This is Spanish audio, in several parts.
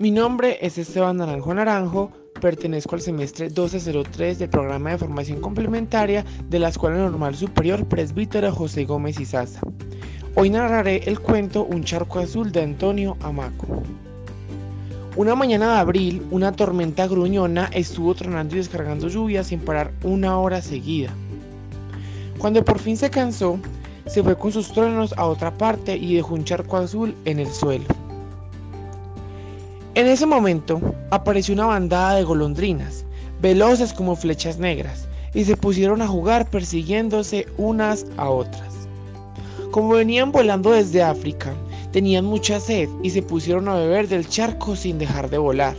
Mi nombre es Esteban Naranjo Naranjo, pertenezco al semestre 1203 del programa de formación complementaria de la Escuela Normal Superior Presbítero José Gómez Izaza. Hoy narraré el cuento Un charco azul de Antonio Amaco. Una mañana de abril, una tormenta gruñona estuvo tronando y descargando lluvia sin parar una hora seguida. Cuando por fin se cansó, se fue con sus truenos a otra parte y dejó un charco azul en el suelo. En ese momento apareció una bandada de golondrinas, veloces como flechas negras, y se pusieron a jugar persiguiéndose unas a otras. Como venían volando desde África, tenían mucha sed y se pusieron a beber del charco sin dejar de volar.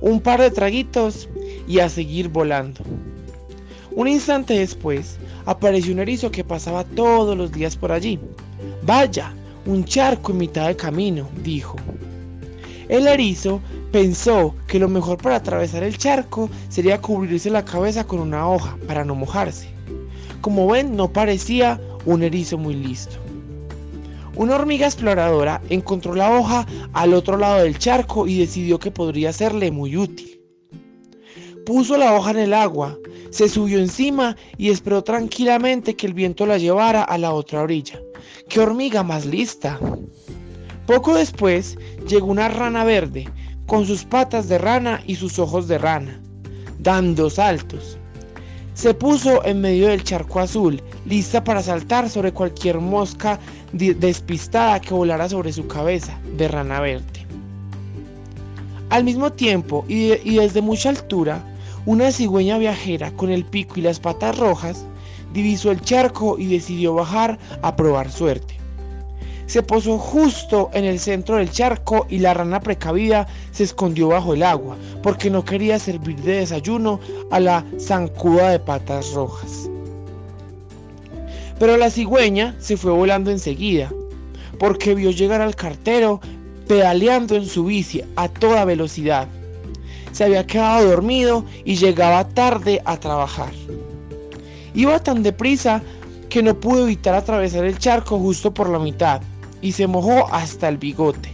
Un par de traguitos y a seguir volando. Un instante después apareció un erizo que pasaba todos los días por allí. Vaya, un charco en mitad de camino, dijo. El erizo pensó que lo mejor para atravesar el charco sería cubrirse la cabeza con una hoja para no mojarse. Como ven, no parecía un erizo muy listo. Una hormiga exploradora encontró la hoja al otro lado del charco y decidió que podría serle muy útil. Puso la hoja en el agua, se subió encima y esperó tranquilamente que el viento la llevara a la otra orilla. ¡Qué hormiga más lista! Poco después llegó una rana verde, con sus patas de rana y sus ojos de rana, dando saltos. Se puso en medio del charco azul, lista para saltar sobre cualquier mosca despistada que volara sobre su cabeza de rana verde. Al mismo tiempo y, desde mucha altura, una cigüeña viajera con el pico y las patas rojas divisó el charco y decidió bajar a probar suerte se posó justo en el centro del charco y la rana precavida se escondió bajo el agua porque no quería servir de desayuno a la zancuda de patas rojas. Pero la cigüeña se fue volando enseguida porque vio llegar al cartero pedaleando en su bici a toda velocidad. Se había quedado dormido y llegaba tarde a trabajar. Iba tan deprisa que no pudo evitar atravesar el charco justo por la mitad y se mojó hasta el bigote.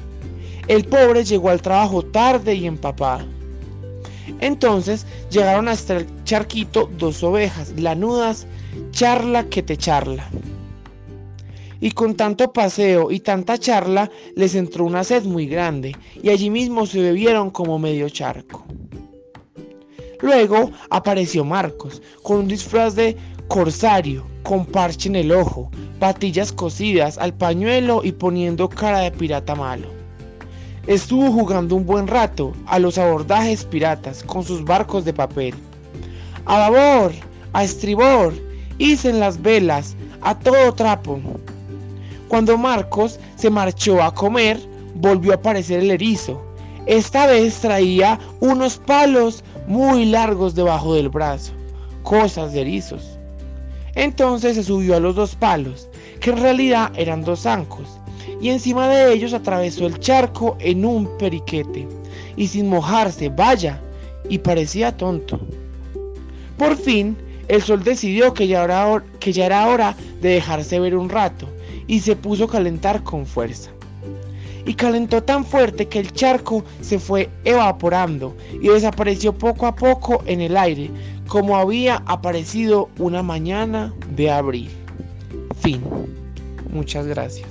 El pobre llegó al trabajo tarde y empapado. Entonces llegaron hasta el charquito dos ovejas, lanudas, charla que te charla. Y con tanto paseo y tanta charla les entró una sed muy grande y allí mismo se bebieron como medio charco. Luego apareció Marcos con un disfraz de corsario, con parche en el ojo, patillas cosidas al pañuelo y poniendo cara de pirata malo. Estuvo jugando un buen rato a los abordajes piratas con sus barcos de papel. A babor, a estribor, en las velas, a todo trapo. Cuando Marcos se marchó a comer, volvió a aparecer el erizo. Esta vez traía unos palos muy largos debajo del brazo, cosas de erizos. Entonces se subió a los dos palos que en realidad eran dos zancos, y encima de ellos atravesó el charco en un periquete, y sin mojarse, vaya, y parecía tonto. Por fin, el sol decidió que ya, era, que ya era hora de dejarse ver un rato, y se puso a calentar con fuerza. Y calentó tan fuerte que el charco se fue evaporando y desapareció poco a poco en el aire, como había aparecido una mañana de abril. Fin. Muchas gracias.